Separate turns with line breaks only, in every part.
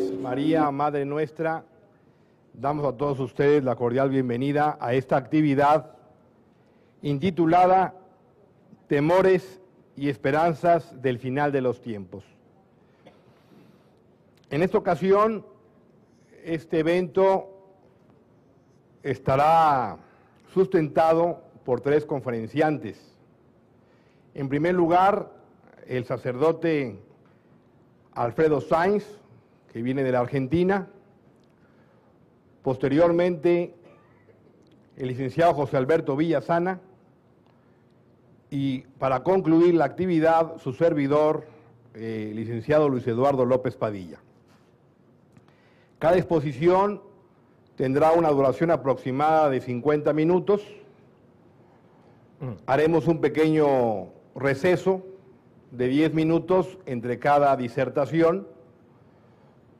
María, Madre nuestra, damos a todos ustedes la cordial bienvenida a esta actividad intitulada Temores y Esperanzas del Final de los Tiempos. En esta ocasión, este evento estará sustentado por tres conferenciantes. En primer lugar, el sacerdote Alfredo Sainz, que viene de la Argentina. Posteriormente, el licenciado José Alberto Villasana. Y para concluir la actividad, su servidor, eh, licenciado Luis Eduardo López Padilla. Cada exposición tendrá una duración aproximada de 50 minutos. Haremos un pequeño receso de 10 minutos entre cada disertación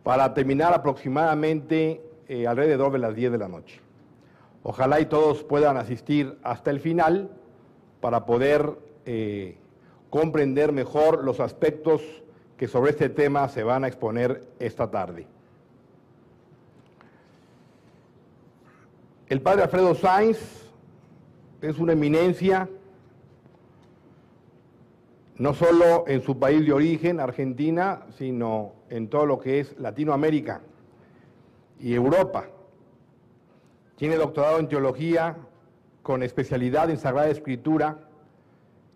para terminar aproximadamente eh, alrededor de las 10 de la noche. Ojalá y todos puedan asistir hasta el final para poder eh, comprender mejor los aspectos que sobre este tema se van a exponer esta tarde. El padre Alfredo Sainz es una eminencia no solo en su país de origen, Argentina, sino en todo lo que es Latinoamérica y Europa. Tiene doctorado en teología con especialidad en Sagrada Escritura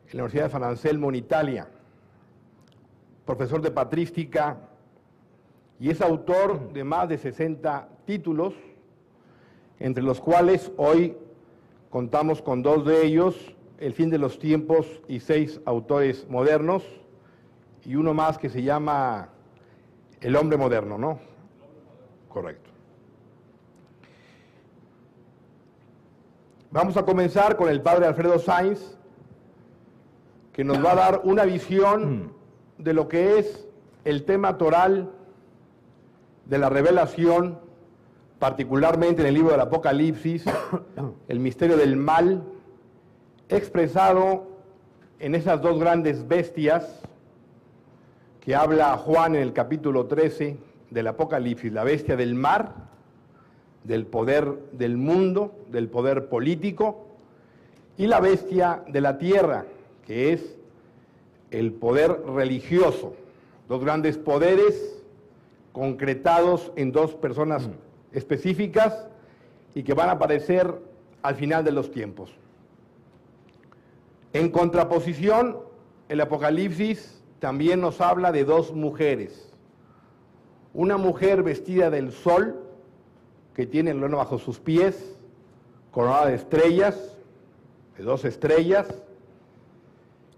en la Universidad de San Anselmo en Italia, profesor de patrística y es autor de más de 60 títulos, entre los cuales hoy contamos con dos de ellos el fin de los tiempos y seis autores modernos y uno más que se llama El hombre moderno, ¿no? Correcto. Vamos a comenzar con el padre Alfredo Sainz, que nos va a dar una visión de lo que es el tema toral de la revelación, particularmente en el libro del Apocalipsis, el misterio del mal, expresado en esas dos grandes bestias que habla Juan en el capítulo 13 del Apocalipsis, la bestia del mar, del poder del mundo, del poder político, y la bestia de la tierra, que es el poder religioso, dos grandes poderes concretados en dos personas mm. específicas y que van a aparecer al final de los tiempos. En contraposición, el Apocalipsis también nos habla de dos mujeres. Una mujer vestida del sol, que tiene el luna bajo sus pies, coronada de estrellas, de dos estrellas,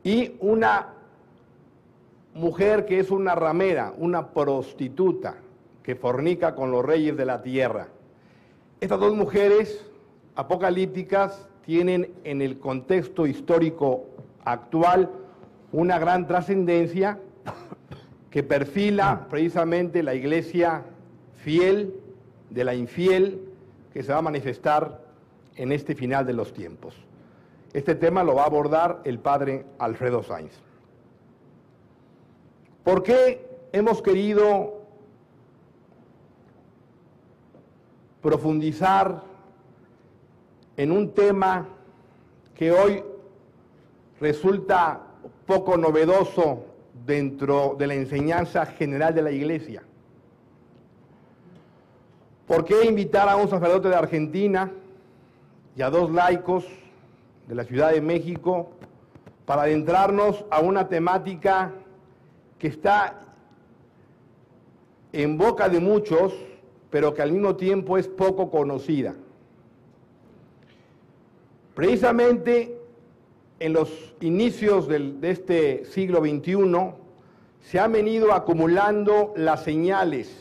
y una mujer que es una ramera, una prostituta, que fornica con los reyes de la tierra. Estas dos mujeres apocalípticas tienen en el contexto histórico actual una gran trascendencia que perfila precisamente la iglesia fiel de la infiel que se va a manifestar en este final de los tiempos. Este tema lo va a abordar el padre Alfredo Sainz. ¿Por qué hemos querido profundizar en un tema que hoy resulta poco novedoso dentro de la enseñanza general de la Iglesia. ¿Por qué invitar a un sacerdote de Argentina y a dos laicos de la Ciudad de México para adentrarnos a una temática que está en boca de muchos, pero que al mismo tiempo es poco conocida? Precisamente en los inicios de este siglo XXI se han venido acumulando las señales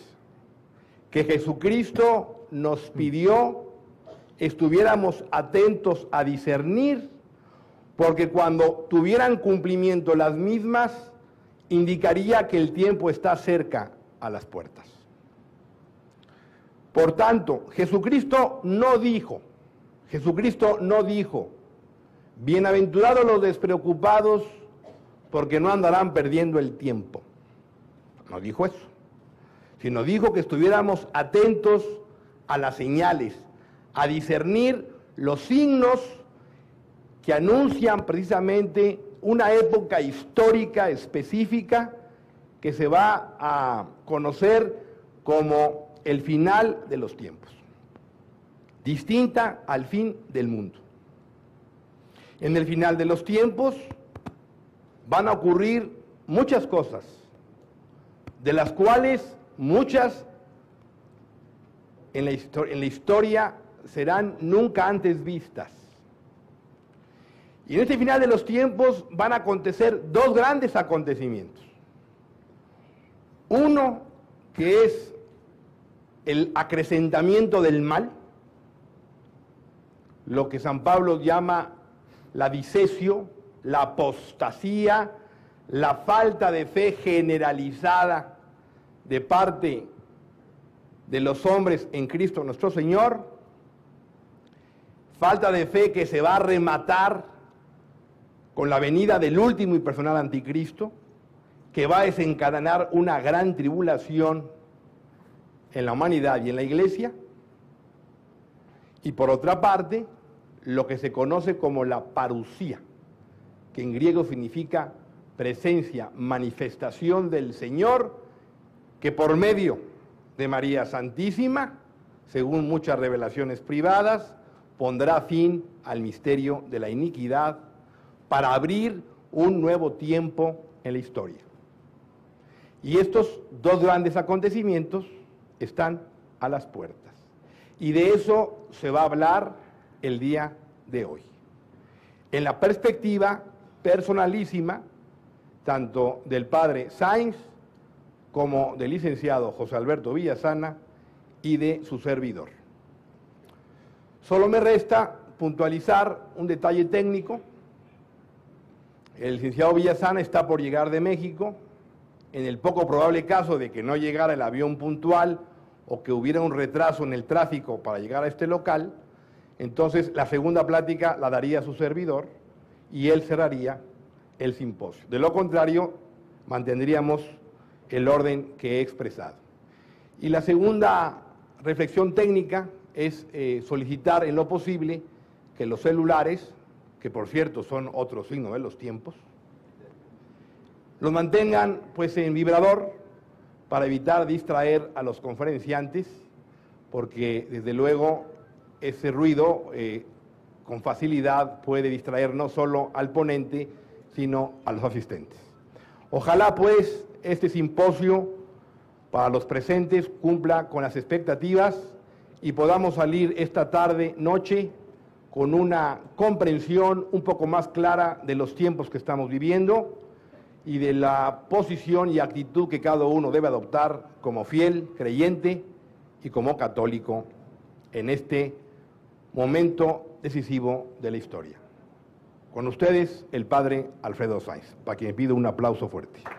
que Jesucristo nos pidió estuviéramos atentos a discernir, porque cuando tuvieran cumplimiento las mismas, indicaría que el tiempo está cerca a las puertas. Por tanto, Jesucristo no dijo, Jesucristo no dijo, bienaventurados los despreocupados porque no andarán perdiendo el tiempo. No dijo eso. sino dijo que estuviéramos atentos a las señales, a discernir los signos que anuncian precisamente una época histórica específica que se va a conocer como el final de los tiempos, distinta al fin del mundo. En el final de los tiempos van a ocurrir muchas cosas, de las cuales muchas en la, historia serán nunca antes vistas. Y en este final de los tiempos van a acontecer dos grandes acontecimientos. Uno que es el acrecentamiento del mal, lo que San Pablo llama la disesio, la apostasía, la falta de fe generalizada de parte de los hombres en Cristo nuestro Señor, falta de fe que se va a rematar con la venida del último y personal anticristo, que va a desencadenar una gran tribulación en la humanidad y en la iglesia, y por otra parte, lo que se conoce como la parusía, que en griego significa presencia, manifestación del Señor, que por medio de María Santísima, según muchas revelaciones privadas, pondrá fin al misterio de la iniquidad para abrir un nuevo tiempo en la historia. Y estos dos grandes acontecimientos están a las puertas. Y de eso se va a hablar el día de hoy. En la perspectiva personalísima, tanto del padre Sainz como del licenciado José Alberto Villasana y de su servidor. Solo me resta puntualizar un detalle técnico. El licenciado Villasana está por llegar de México. En el poco probable caso de que no llegara el avión puntual o que hubiera un retraso en el tráfico para llegar a este local, entonces la segunda plática la daría su servidor y él cerraría el simposio. De lo contrario, mantendríamos el orden que he expresado. Y la segunda reflexión técnica es eh, solicitar en lo posible que los celulares, que por cierto son otro signo de los tiempos, los mantengan pues en vibrador para evitar distraer a los conferenciantes, porque desde luego ese ruido eh, con facilidad puede distraer no solo al ponente, sino a los asistentes. Ojalá pues este simposio para los presentes cumpla con las expectativas y podamos salir esta tarde, noche, con una comprensión un poco más clara de los tiempos que estamos viviendo y de la posición y actitud que cada uno debe adoptar como fiel, creyente y como católico en este momento decisivo de la historia. Con ustedes, el padre Alfredo Sainz, para quien pido un aplauso fuerte.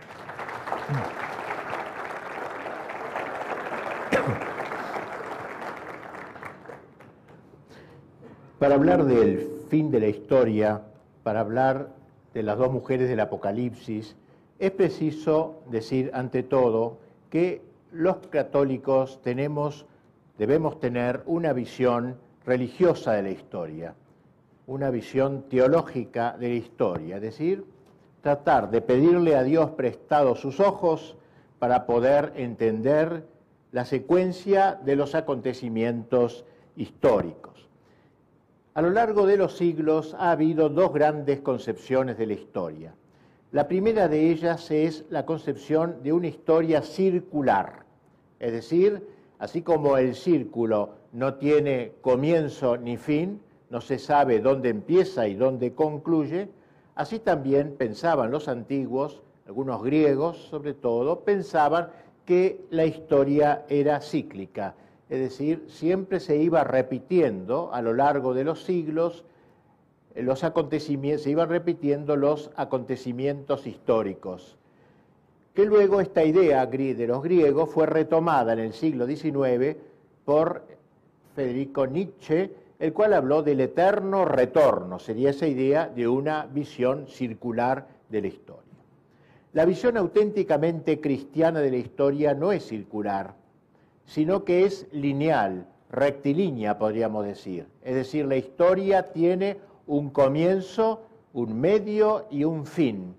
Para hablar del fin de la historia, para hablar de las dos mujeres del Apocalipsis, es preciso decir ante todo que los católicos tenemos, debemos tener una visión religiosa de la historia, una visión teológica de la historia, es decir, tratar de pedirle a Dios prestado sus ojos para poder entender la secuencia de los acontecimientos históricos. A lo largo de los siglos ha habido dos grandes concepciones de la historia. La primera de ellas es la concepción de una historia circular, es decir, así como el círculo no tiene comienzo ni fin, no se sabe dónde empieza y dónde concluye, Así también pensaban los antiguos, algunos griegos sobre todo, pensaban que la historia era cíclica, es decir, siempre se iba repitiendo a lo largo de los siglos eh, los acontecimientos, se iban repitiendo los acontecimientos históricos. Que luego esta idea de los griegos fue retomada en el siglo XIX por Federico Nietzsche el cual habló del eterno retorno, sería esa idea de una visión circular de la historia. La visión auténticamente cristiana de la historia no es circular, sino que es lineal, rectilínea, podríamos decir. Es decir, la historia tiene un comienzo, un medio y un fin.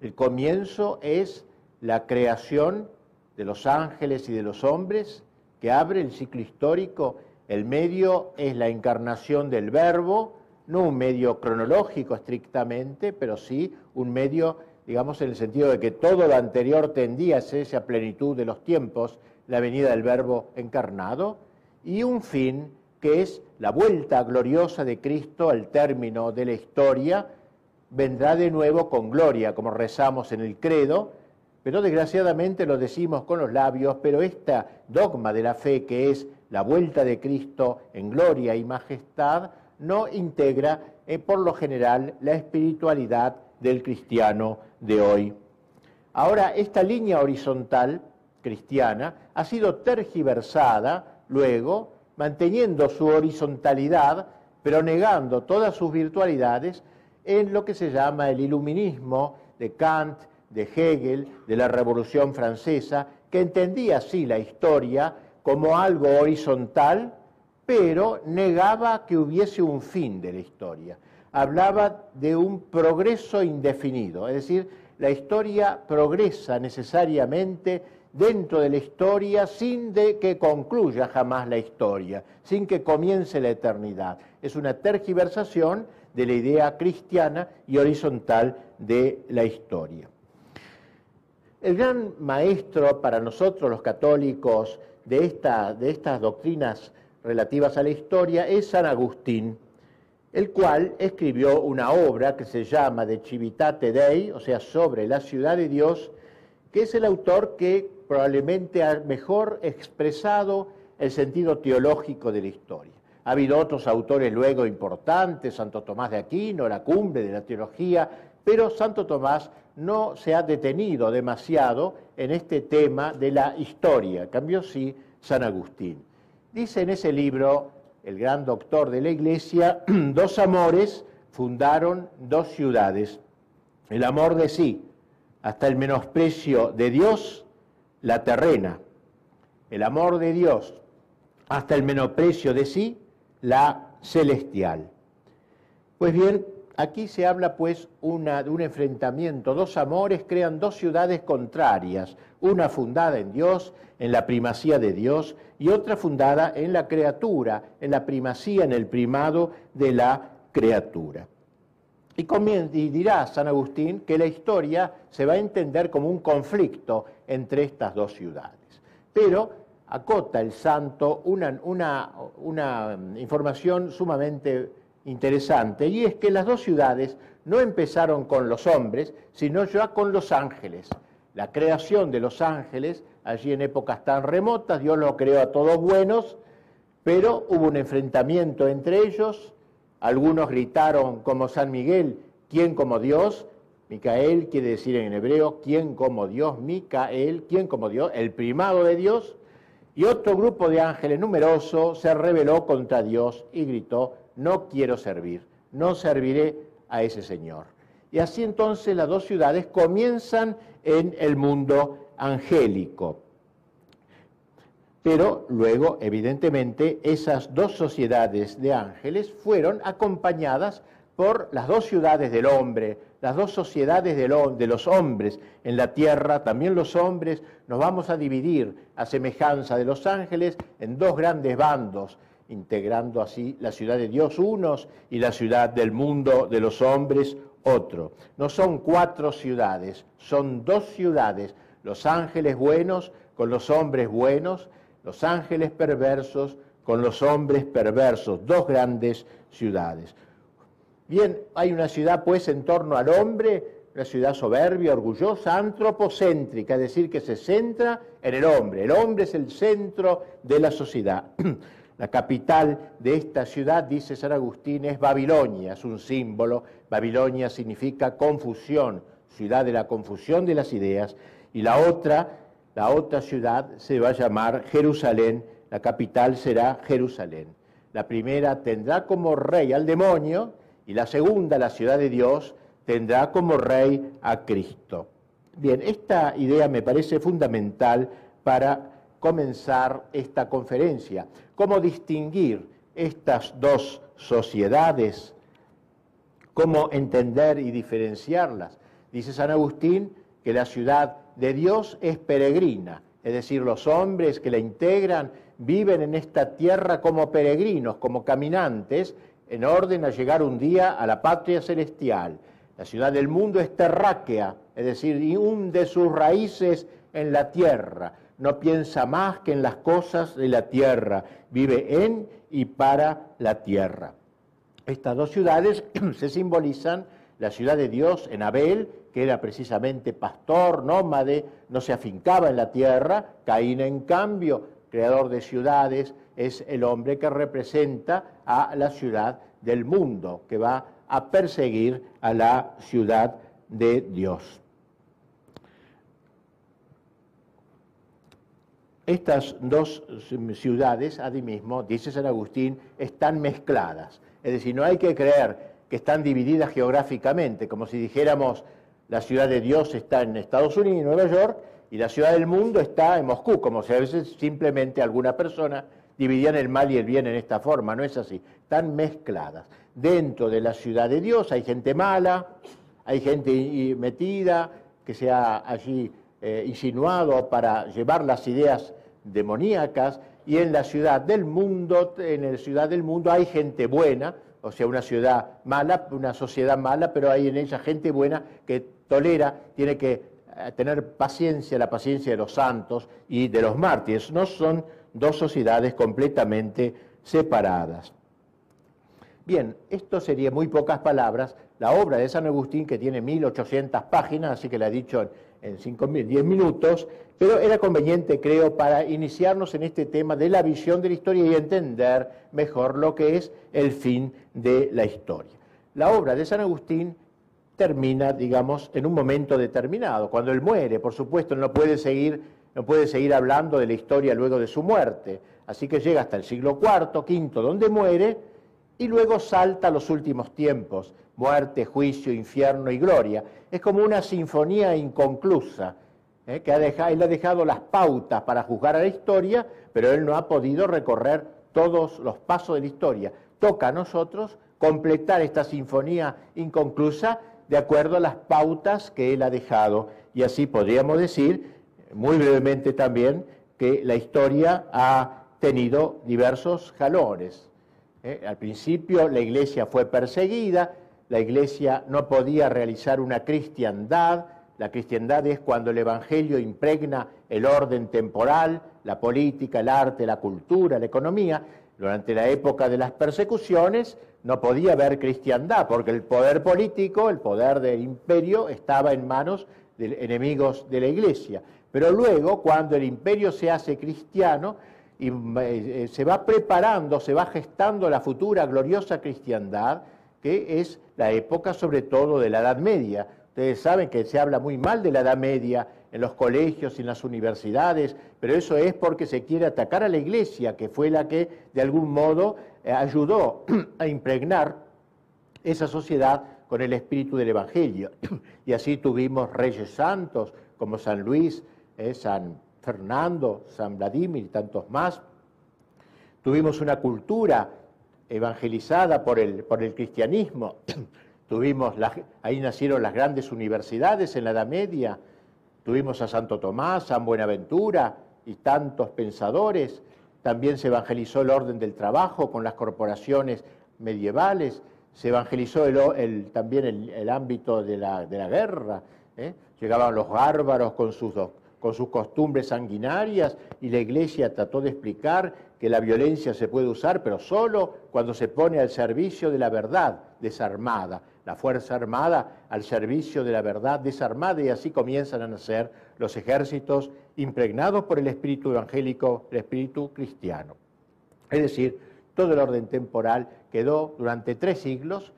El comienzo es la creación de los ángeles y de los hombres, que abre el ciclo histórico. El medio es la encarnación del verbo, no un medio cronológico estrictamente, pero sí un medio, digamos, en el sentido de que todo lo anterior tendía a esa plenitud de los tiempos, la venida del verbo encarnado, y un fin que es la vuelta gloriosa de Cristo al término de la historia, vendrá de nuevo con gloria, como rezamos en el credo, pero desgraciadamente lo decimos con los labios, pero esta dogma de la fe que es la vuelta de Cristo en gloria y majestad, no integra eh, por lo general la espiritualidad del cristiano de hoy. Ahora, esta línea horizontal cristiana ha sido tergiversada luego, manteniendo su horizontalidad, pero negando todas sus virtualidades en lo que se llama el iluminismo de Kant, de Hegel, de la Revolución Francesa, que entendía así la historia como algo horizontal, pero negaba que hubiese un fin de la historia. Hablaba de un progreso indefinido, es decir, la historia progresa necesariamente dentro de la historia sin de que concluya jamás la historia, sin que comience la eternidad. Es una tergiversación de la idea cristiana y horizontal de la historia. El gran maestro para nosotros los católicos de, de estas doctrinas relativas a la historia es San Agustín, el cual escribió una obra que se llama De Civitate Dei, o sea, sobre la ciudad de Dios, que es el autor que probablemente ha mejor expresado el sentido teológico de la historia. Ha habido otros autores luego importantes, Santo Tomás de Aquino, la cumbre de la teología, pero Santo Tomás no se ha detenido demasiado en este tema de la historia, cambió sí San Agustín. Dice en ese libro, el gran doctor de la Iglesia, dos amores fundaron dos ciudades. El amor de sí, hasta el menosprecio de Dios, la terrena. El amor de Dios, hasta el menosprecio de sí, la celestial. Pues bien, aquí se habla pues una, de un enfrentamiento, dos amores crean dos ciudades contrarias, una fundada en Dios, en la primacía de Dios, y otra fundada en la criatura, en la primacía, en el primado de la criatura. Y, y dirá San Agustín que la historia se va a entender como un conflicto entre estas dos ciudades. Pero acota el santo una, una, una información sumamente interesante, y es que las dos ciudades no empezaron con los hombres, sino ya con los ángeles. La creación de los ángeles, allí en épocas tan remotas, Dios los creó a todos buenos, pero hubo un enfrentamiento entre ellos, algunos gritaron como San Miguel, ¿quién como Dios? Micael quiere decir en hebreo, ¿quién como Dios? Micael, ¿quién como Dios? El primado de Dios. Y otro grupo de ángeles numeroso se rebeló contra Dios y gritó, no quiero servir, no serviré a ese Señor. Y así entonces las dos ciudades comienzan en el mundo angélico. Pero luego, evidentemente, esas dos sociedades de ángeles fueron acompañadas por las dos ciudades del hombre, las dos sociedades de los hombres en la tierra, también los hombres, nos vamos a dividir a semejanza de los ángeles en dos grandes bandos, integrando así la ciudad de Dios unos y la ciudad del mundo de los hombres otro. No son cuatro ciudades, son dos ciudades, los ángeles buenos con los hombres buenos, los ángeles perversos con los hombres perversos, dos grandes ciudades. Bien, hay una ciudad pues en torno al hombre, una ciudad soberbia, orgullosa, antropocéntrica, es decir, que se centra en el hombre. El hombre es el centro de la sociedad. La capital de esta ciudad, dice San Agustín, es Babilonia, es un símbolo. Babilonia significa confusión, ciudad de la confusión de las ideas. Y la otra, la otra ciudad se va a llamar Jerusalén, la capital será Jerusalén. La primera tendrá como rey al demonio y la segunda, la ciudad de Dios, tendrá como rey a Cristo. Bien, esta idea me parece fundamental para comenzar esta conferencia. ¿Cómo distinguir estas dos sociedades? ¿Cómo entender y diferenciarlas? Dice San Agustín que la ciudad de Dios es peregrina, es decir, los hombres que la integran viven en esta tierra como peregrinos, como caminantes, en orden a llegar un día a la patria celestial. La ciudad del mundo es terráquea, es decir, hunde sus raíces en la tierra, no piensa más que en las cosas de la tierra, vive en y para la tierra. Estas dos ciudades se simbolizan la ciudad de Dios en Abel, que era precisamente pastor, nómade, no se afincaba en la tierra, Caín en cambio, creador de ciudades, es el hombre que representa a la ciudad del mundo, que va a perseguir a la ciudad de Dios. Estas dos ciudades, mismo, dice San Agustín, están mezcladas. Es decir, no hay que creer que están divididas geográficamente, como si dijéramos la ciudad de Dios está en Estados Unidos, Nueva York, y la ciudad del mundo está en Moscú, como si a veces simplemente alguna persona dividían el mal y el bien en esta forma, no es así, están mezcladas. Dentro de la ciudad de Dios hay gente mala, hay gente metida que se ha allí eh, insinuado para llevar las ideas demoníacas, y en la ciudad del mundo, en la ciudad del mundo hay gente buena, o sea, una ciudad mala, una sociedad mala, pero hay en ella gente buena que tolera, tiene que eh, tener paciencia, la paciencia de los santos y de los mártires. No son dos sociedades completamente separadas. Bien, esto sería muy pocas palabras. La obra de San Agustín, que tiene 1800 páginas, así que la he dicho en 5.000, 10 minutos, pero era conveniente, creo, para iniciarnos en este tema de la visión de la historia y entender mejor lo que es el fin de la historia. La obra de San Agustín termina, digamos, en un momento determinado. Cuando él muere, por supuesto, no puede seguir, no puede seguir hablando de la historia luego de su muerte. Así que llega hasta el siglo IV, V, donde muere, y luego salta a los últimos tiempos, muerte, juicio, infierno y gloria. Es como una sinfonía inconclusa, ¿eh? que ha dejado, él ha dejado las pautas para juzgar a la historia, pero él no ha podido recorrer todos los pasos de la historia. Toca a nosotros completar esta sinfonía inconclusa de acuerdo a las pautas que él ha dejado. Y así podríamos decir, muy brevemente también, que la historia ha tenido diversos jalones. ¿eh? Al principio la iglesia fue perseguida, la iglesia no podía realizar una cristiandad, la cristiandad es cuando el Evangelio impregna el orden temporal, la política, el arte, la cultura, la economía. Durante la época de las persecuciones, no podía haber cristiandad, porque el poder político, el poder del imperio, estaba en manos de enemigos de la iglesia. Pero luego, cuando el imperio se hace cristiano, y eh, se va preparando, se va gestando la futura gloriosa cristiandad, que es la época sobre todo de la Edad Media. Ustedes saben que se habla muy mal de la Edad Media en los colegios y en las universidades, pero eso es porque se quiere atacar a la Iglesia, que fue la que de algún modo eh, ayudó a impregnar esa sociedad con el espíritu del Evangelio. Y así tuvimos reyes santos como San Luis, eh, San Fernando, San Vladimir y tantos más. Tuvimos una cultura evangelizada por el, por el cristianismo. Tuvimos ahí nacieron las grandes universidades en la Edad Media. Tuvimos a Santo Tomás, San Buenaventura y tantos pensadores. También se evangelizó el orden del trabajo con las corporaciones medievales. Se evangelizó el, también el, ámbito de la, guerra. ¿eh? Llegaban los bárbaros con sus, con sus costumbres sanguinarias y la iglesia trató de explicar que la violencia se puede usar, pero solo cuando se pone al servicio de la verdad desarmada, la Fuerza Armada al servicio de la verdad desarmada y así comienzan a nacer los ejércitos impregnados por el espíritu evangélico, el espíritu cristiano. Es decir, todo el orden temporal quedó durante tres siglos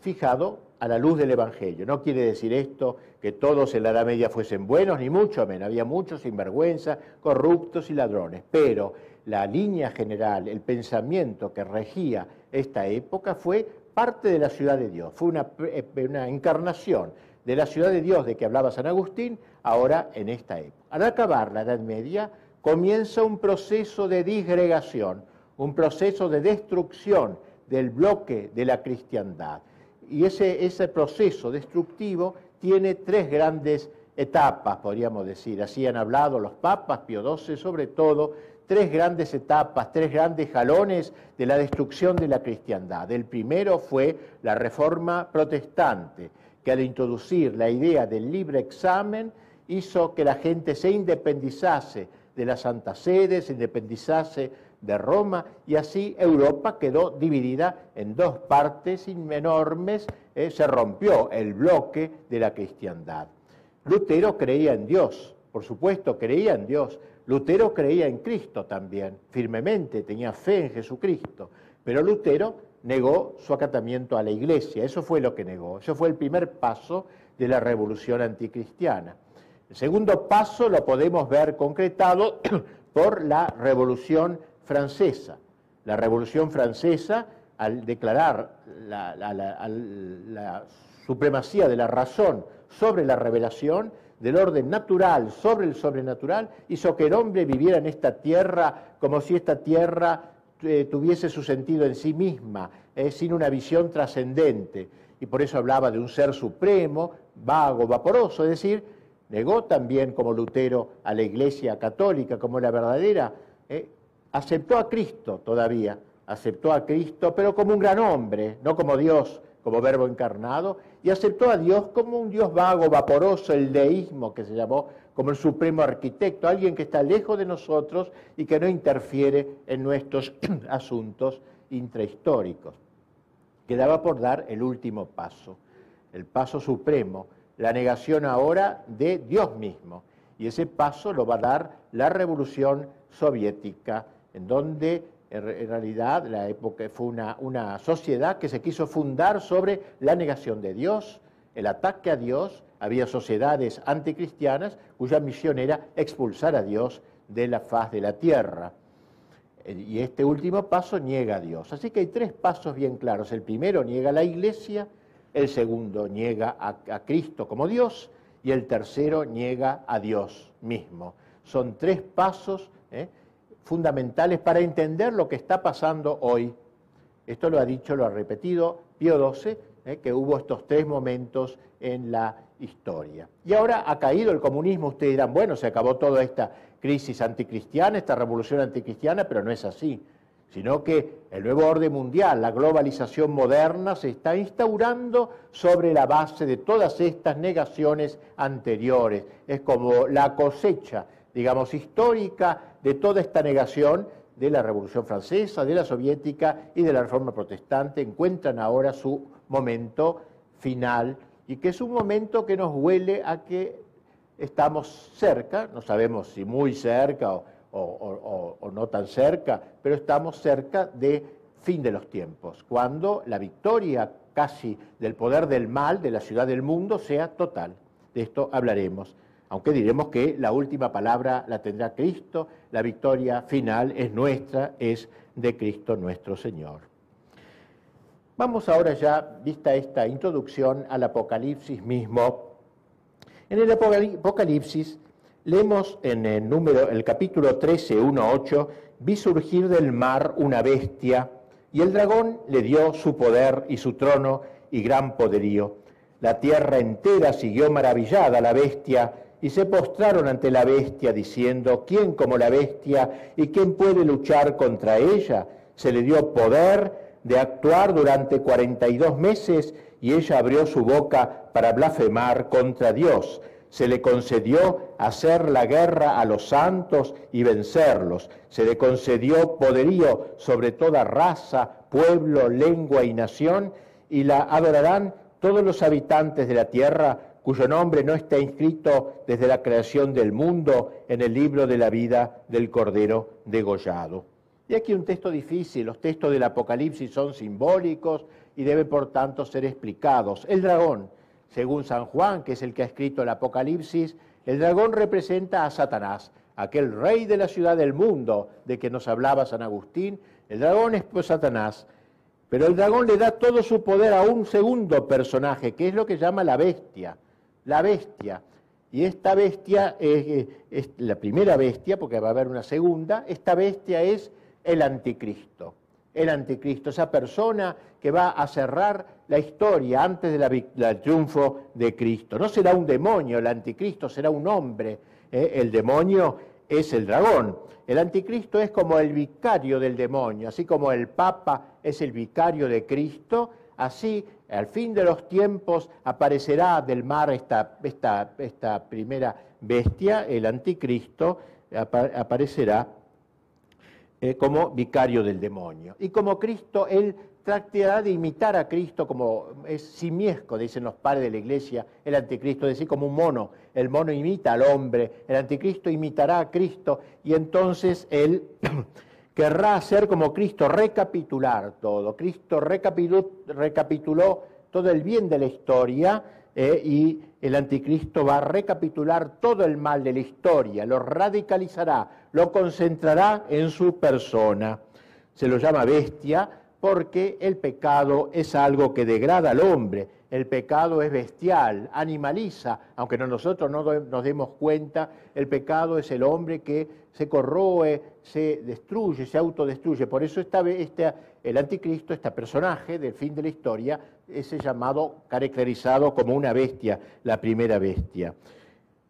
fijado a la luz del Evangelio. No quiere decir esto que todos en la Edad Media fuesen buenos, ni mucho menos. Había muchos sinvergüenza, corruptos y ladrones. Pero la línea general, el pensamiento que regía esta época fue parte de la ciudad de Dios, fue una, eh, una encarnación de la ciudad de Dios de que hablaba San Agustín, ahora en esta época. Al acabar la Edad Media, comienza un proceso de disgregación, un proceso de destrucción del bloque de la cristiandad. Y ese, proceso destructivo tiene tres grandes etapas, podríamos decir. Así han hablado los papas, Pío XII sobre todo, tres grandes etapas, tres grandes jalones de la destrucción de la cristiandad. El primero fue la reforma protestante, que al introducir la idea del libre examen hizo que la gente se independizase de la Santa Sede, se independizase de Roma y así Europa quedó dividida en dos partes enormes, eh, se rompió el bloque de la cristiandad. Lutero creía en Dios, por supuesto creía en Dios. Lutero creía en Cristo también, firmemente, tenía fe en Jesucristo, pero Lutero negó su acatamiento a la iglesia, eso fue lo que negó, eso fue el primer paso de la revolución anticristiana. El segundo paso lo podemos ver concretado por la revolución francesa. La revolución francesa, al declarar la, supremacía de la razón sobre la revelación, del orden natural sobre el sobrenatural, hizo que el hombre viviera en esta tierra como si esta tierra eh, tuviese su sentido en sí misma, eh, sin una visión trascendente. Y por eso hablaba de un ser supremo, vago, vaporoso, es decir, negó también como Lutero a la Iglesia católica como la verdadera, eh, aceptó a Cristo todavía, aceptó a Cristo, pero como un gran hombre, no como Dios, como verbo encarnado, y aceptó a Dios como un Dios vago, vaporoso, el deísmo que se llamó, como el supremo arquitecto, alguien que está lejos de nosotros y que no interfiere en nuestros asuntos intrahistóricos. Quedaba por dar el último paso, el paso supremo, la negación ahora de Dios mismo. Y ese paso lo va a dar la revolución soviética, en donde en realidad la época fue una, una sociedad que se quiso fundar sobre la negación de Dios, el ataque a Dios. Había sociedades anticristianas cuya misión era expulsar a Dios de la faz de la tierra. Y este último paso niega a Dios. Así que hay tres pasos bien claros. El primero niega a la iglesia, el segundo niega a, Cristo como Dios y el tercero niega a Dios mismo. Son tres pasos ¿eh? Fundamentales para entender lo que está pasando hoy. Esto lo ha dicho, lo ha repetido Pío XII, eh, que hubo estos tres momentos en la historia. Y ahora ha caído el comunismo, ustedes dirán, bueno, se acabó toda esta crisis anticristiana, esta revolución anticristiana, pero no es así, sino que el nuevo orden mundial, la globalización moderna, se está instaurando sobre la base de todas estas negaciones anteriores. Es como la cosecha, digamos, histórica de toda esta negación de la Revolución Francesa, de la Soviética y de la Reforma Protestante, encuentran ahora su momento final y que es un momento que nos huele a que estamos cerca, no sabemos si muy cerca o, o no tan cerca, pero estamos cerca de fin de los tiempos, cuando la victoria casi del poder del mal de la ciudad del mundo sea total. De esto hablaremos aunque diremos que la última palabra la tendrá Cristo, la victoria final es nuestra, es de Cristo nuestro Señor. Vamos ahora ya, vista esta introducción al Apocalipsis mismo. En el Apocalipsis leemos en el número, el capítulo 13, 1, 8, vi surgir del mar una bestia y el dragón le dio su poder y su trono y gran poderío. La tierra entera siguió maravillada la bestia y se postraron ante la bestia diciendo, ¿quién como la bestia y quién puede luchar contra ella? Se le dio poder de actuar durante 42 meses y ella abrió su boca para blasfemar contra Dios. Se le concedió hacer la guerra a los santos y vencerlos. Se le concedió poderío sobre toda raza, pueblo, lengua y nación, y la adorarán todos los habitantes de la tierra cuyo nombre no está inscrito desde la creación del mundo en el libro de la vida del Cordero degollado. Y aquí un texto difícil, los textos del Apocalipsis son simbólicos y deben por tanto ser explicados. El dragón, según San Juan, que es el que ha escrito el Apocalipsis, el dragón representa a Satanás, aquel rey de la ciudad del mundo de que nos hablaba San Agustín. El dragón es pues Satanás, pero el dragón le da todo su poder a un segundo personaje, que es lo que llama la bestia la bestia. Y esta bestia es, la primera bestia, porque va a haber una segunda, esta bestia es el anticristo. El anticristo, esa persona que va a cerrar la historia antes del triunfo de Cristo. No será un demonio el anticristo, será un hombre. ¿eh? El demonio es el dragón. El anticristo es como el vicario del demonio, así como el papa es el vicario de Cristo, así al fin de los tiempos aparecerá del mar esta, primera bestia, el anticristo, aparecerá eh, como vicario del demonio. Y como Cristo, él tratará de imitar a Cristo como es simiesco, dicen los padres de la iglesia, el anticristo, es decir, como un mono. El mono imita al hombre, el anticristo imitará a Cristo y entonces él querrá hacer como Cristo, recapitular todo. Cristo recapituló, todo el bien de la historia eh, y el anticristo va a recapitular todo el mal de la historia, lo radicalizará, lo concentrará en su persona. Se lo llama bestia porque el pecado es algo que degrada al hombre, el pecado es bestial, animaliza, aunque nosotros no nos demos cuenta, el pecado es el hombre que se corroe, se destruye, se autodestruye. Por eso esta, este, el anticristo, este personaje del fin de la historia, es llamado, caracterizado como una bestia, la primera bestia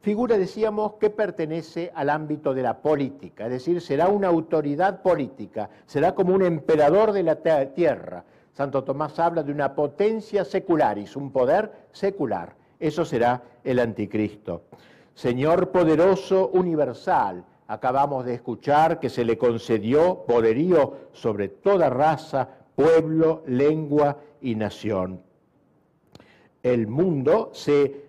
figura, decíamos, que pertenece al ámbito de la política, es decir, será una autoridad política, será como un emperador de la tierra. Santo Tomás habla de una potencia secularis, un poder secular. Eso será el anticristo. Señor poderoso universal, acabamos de escuchar que se le concedió poderío sobre toda raza, pueblo, lengua y nación. El mundo se,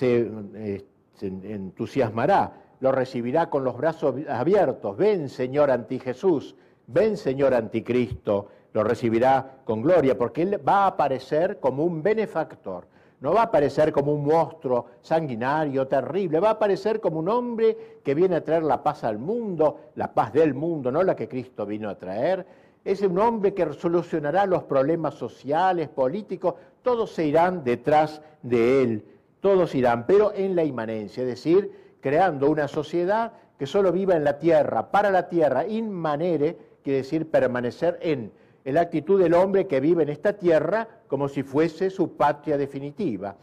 eh, entusiasmará, lo recibirá con los brazos abiertos. Ven, Señor anti-Jesús, ven, Señor anticristo, lo recibirá con gloria, porque Él va a aparecer como un benefactor, no va a aparecer como un monstruo sanguinario, terrible, va a aparecer como un hombre que viene a traer la paz al mundo, la paz del mundo, no la que Cristo vino a traer. Es un hombre que solucionará los problemas sociales, políticos, todos se irán detrás de Él. Todos irán, pero en la inmanencia, es decir, creando una sociedad que solo viva en la tierra, para la tierra, inmanere, quiere decir permanecer en, la actitud del hombre que vive en esta tierra como si fuese su patria definitiva.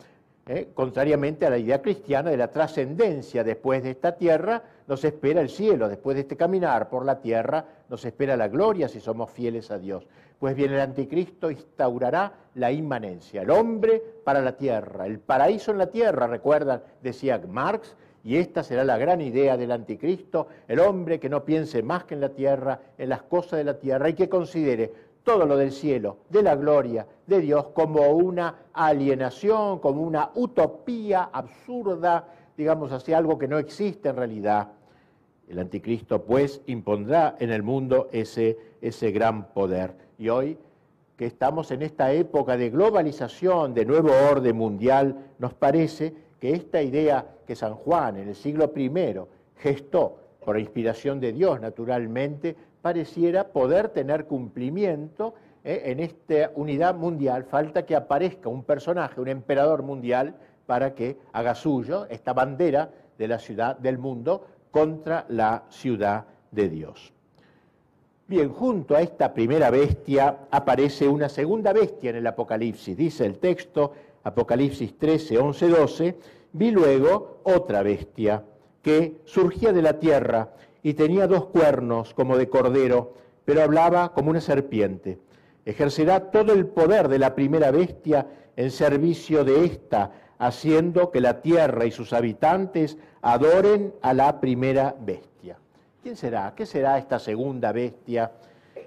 ¿eh? Contrariamente a la idea cristiana de la trascendencia, después de esta tierra nos espera el cielo, después de este caminar por la tierra nos espera la gloria si somos fieles a Dios. Pues bien, el anticristo instaurará la inmanencia, el hombre para la tierra, el paraíso en la tierra, recuerdan, decía Marx, y esta será la gran idea del anticristo, el hombre que no piense más que en la tierra, en las cosas de la tierra, y que considere todo lo del cielo, de la gloria de Dios, como una alienación, como una utopía absurda, digamos así, algo que no existe en realidad. El anticristo, pues, impondrá en el mundo ese, ese gran poder. Y hoy que estamos en esta época de globalización, de nuevo orden mundial, nos parece que esta idea que San Juan en el siglo I gestó por inspiración de Dios, naturalmente, pareciera poder tener cumplimiento ¿eh? en esta unidad mundial. Falta que aparezca un personaje, un emperador mundial, para que haga suyo esta bandera de la ciudad del mundo contra la ciudad de Dios. Bien, junto a esta primera bestia aparece una segunda bestia en el Apocalipsis. Dice el texto, Apocalipsis 13, 11, 12, vi luego otra bestia que surgía de la tierra y tenía dos cuernos como de cordero, pero hablaba como una serpiente. Ejercerá todo el poder de la primera bestia en servicio de esta, haciendo que la tierra y sus habitantes adoren a la primera bestia. ¿Quién será? ¿Qué será esta segunda bestia?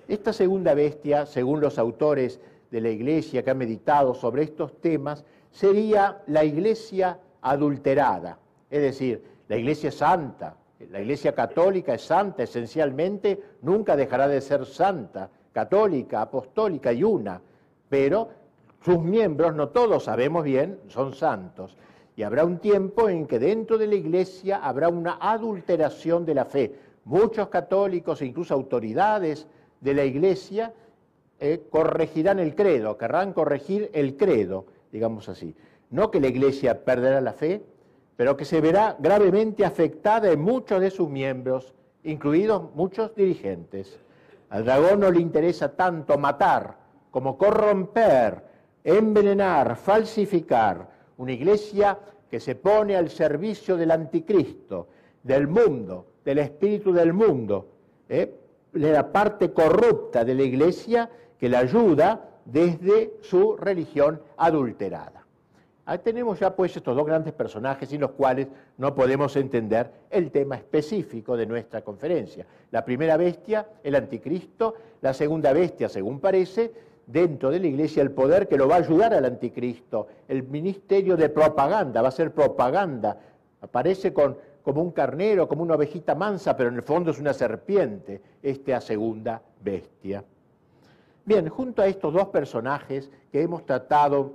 Esta segunda bestia, según los autores de la iglesia que han meditado sobre estos temas, sería la iglesia adulterada, es decir, la iglesia santa. La iglesia católica es santa esencialmente, nunca dejará de ser santa, católica, apostólica y una, pero sus miembros, no todos sabemos bien, son santos. Y habrá un tiempo en que dentro de la iglesia habrá una adulteración de la fe, Muchos católicos e incluso autoridades de la Iglesia eh, corregirán el credo, querrán corregir el credo, digamos así. no que la iglesia perderá la fe, pero que se verá gravemente afectada en muchos de sus miembros, incluidos muchos dirigentes. Al dragón no le interesa tanto matar como corromper, envenenar, falsificar. Una iglesia que se pone al servicio del anticristo, del mundo, del espíritu del mundo, ¿eh? de la parte corrupta de la iglesia que la ayuda desde su religión adulterada. Ahí tenemos ya pues estos dos grandes personajes sin los cuales no podemos entender el tema específico de nuestra conferencia. La primera bestia, el anticristo, la segunda bestia, según parece, dentro de la iglesia el poder que lo va a ayudar al anticristo, el ministerio de propaganda, va a ser propaganda, aparece con, como un carnero, como una ovejita mansa, pero en el fondo es una serpiente, esta segunda bestia. Bien, junto a estos dos personajes que hemos tratado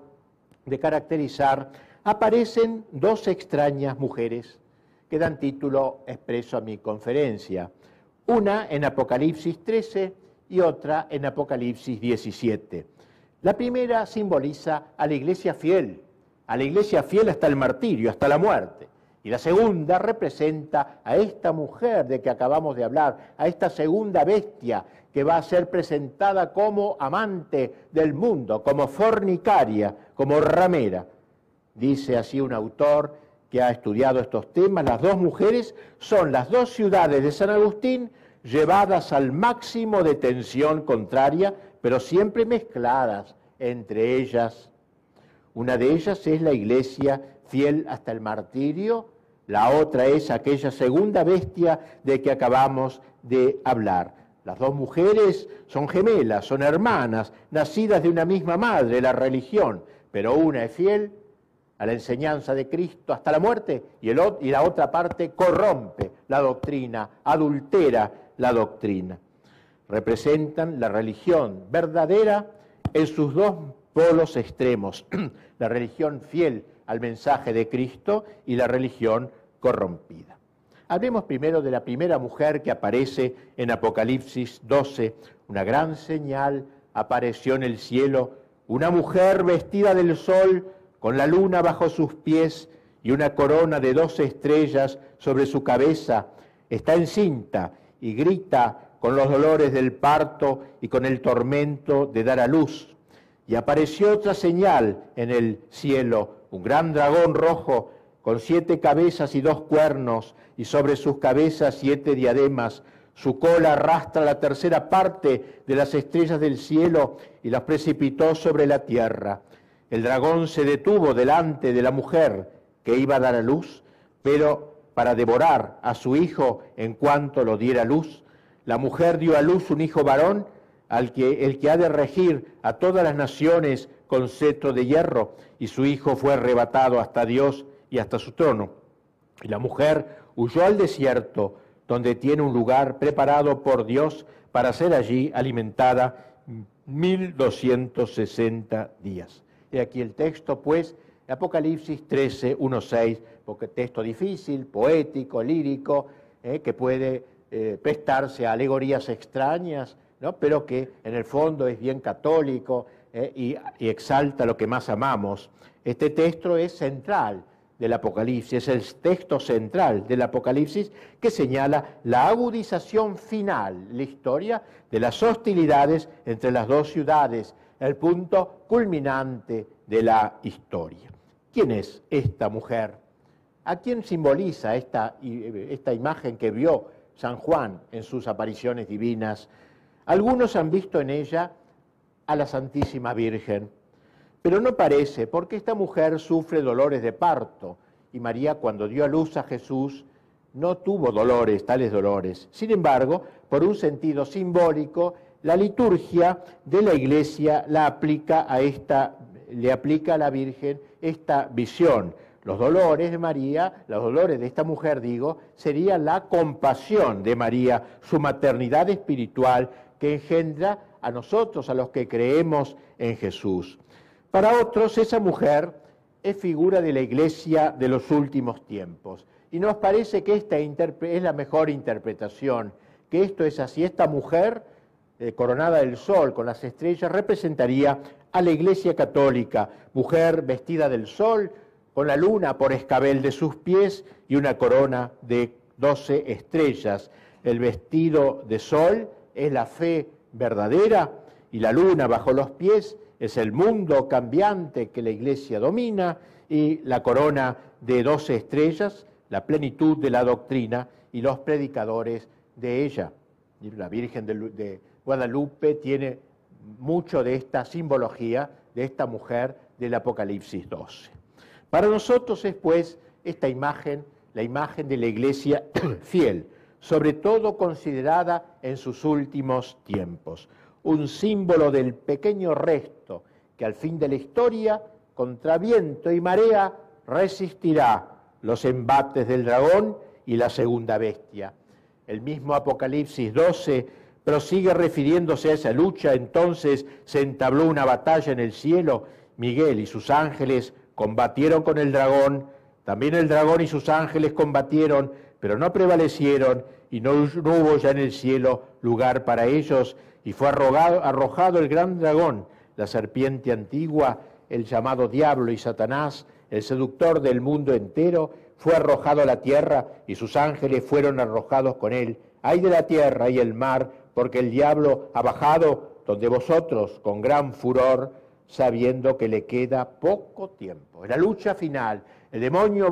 de caracterizar, aparecen dos extrañas mujeres que dan título expreso a mi conferencia. Una en Apocalipsis 13 y otra en Apocalipsis 17. La primera simboliza a la iglesia fiel, a la iglesia fiel hasta el martirio, hasta la muerte. Y la segunda representa a esta mujer de que acabamos de hablar, a esta segunda bestia que va a ser presentada como amante del mundo, como fornicaria, como ramera. Dice así un autor que ha estudiado estos temas, las dos mujeres son las dos ciudades de San Agustín llevadas al máximo de tensión contraria, pero siempre mezcladas entre ellas. Una de ellas es la iglesia fiel hasta el martirio, la otra es aquella segunda bestia de que acabamos de hablar. Las dos mujeres son gemelas, son hermanas, nacidas de una misma madre, la religión, pero una es fiel a la enseñanza de Cristo hasta la muerte y, la otra parte corrompe la doctrina, adultera la doctrina. Representan la religión verdadera en sus dos polos extremos, la religión fiel al mensaje de Cristo y la religión corrompida. Hablemos primero de la primera mujer que aparece en Apocalipsis 12. Una gran señal apareció en el cielo, una mujer vestida del sol, con la luna bajo sus pies y una corona de dos estrellas sobre su cabeza. Está encinta y grita con los dolores del parto y con el tormento de dar a luz. Y apareció otra señal en el cielo, un gran dragón rojo con siete cabezas y dos cuernos, y sobre sus cabezas siete diademas. Su cola arrastra la tercera parte de las estrellas del cielo y las precipitó sobre la tierra. El dragón se detuvo delante de la mujer que iba a dar a luz, pero para devorar a su hijo en cuanto lo diera luz. La mujer dio a luz un hijo varón, al que, el que ha de regir a todas las naciones con cetro de hierro, y su hijo fue arrebatado hasta Dios y hasta su trono. Y la mujer huyó al desierto, donde tiene un lugar preparado por Dios para ser allí alimentada 1260 días. Y aquí el texto, pues, Apocalipsis 13, 1, 6, porque texto difícil, poético, lírico, eh, que puede eh, prestarse a alegorías extrañas, ¿no? pero que en el fondo es bien católico eh, y, y, exalta lo que más amamos. Este texto es central del Apocalipsis, es el texto central del Apocalipsis que señala la agudización final, la historia de las hostilidades entre las dos ciudades, el punto culminante de la historia. ¿Quién es esta mujer? ¿A quién simboliza esta, esta imagen que vio San Juan en sus apariciones divinas? Algunos han visto en ella a la Santísima Virgen, pero no parece, porque esta mujer sufre dolores de parto y María cuando dio a luz a Jesús no tuvo dolores, tales dolores. Sin embargo, por un sentido simbólico, la liturgia de la Iglesia la aplica a le aplica a la Virgen esta visión. Los dolores de María, los dolores de esta mujer, digo, sería la compasión de María, su maternidad espiritual que engendra a nosotros, a los que creemos en Jesús. Para otros, esa mujer es figura de la iglesia de los últimos tiempos. Y nos parece que esta es la mejor interpretación, que esto es así. Esta mujer, eh, coronada del sol con las estrellas, representaría a la Iglesia Católica, mujer vestida del sol, con la luna por escabel de sus pies y una corona de doce estrellas. El vestido de sol es la fe verdadera y la luna bajo los pies es el mundo cambiante que la Iglesia domina y la corona de doce estrellas, la plenitud de la doctrina y los predicadores de ella. La Virgen de Guadalupe tiene mucho de esta simbología de esta mujer del Apocalipsis 12. Para nosotros es pues esta imagen, la imagen de la iglesia fiel, sobre todo considerada en sus últimos tiempos, un símbolo del pequeño resto que al fin de la historia, contra viento y marea, resistirá los embates del dragón y la segunda bestia. El mismo Apocalipsis 12 prosigue refiriéndose a esa lucha, entonces se entabló una batalla en el cielo, Miguel y sus ángeles combatieron con el dragón, también el dragón y sus ángeles combatieron, pero no prevalecieron y no, hubo ya en el cielo lugar para ellos, y fue arrojado, el gran dragón, la serpiente antigua, el llamado diablo y Satanás, el seductor del mundo entero, fue arrojado a la tierra y sus ángeles fueron arrojados con él. Hay de la tierra y el mar porque el diablo ha bajado donde vosotros, con gran furor, sabiendo que le queda poco tiempo. En la lucha final, el demonio a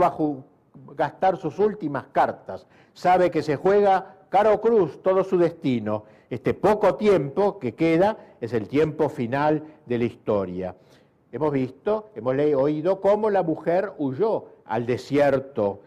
gastar sus últimas cartas, sabe que se juega caro cruz todo su destino. Este poco tiempo que queda es el tiempo final de la historia. Hemos visto, hemos oído cómo la mujer huyó al desierto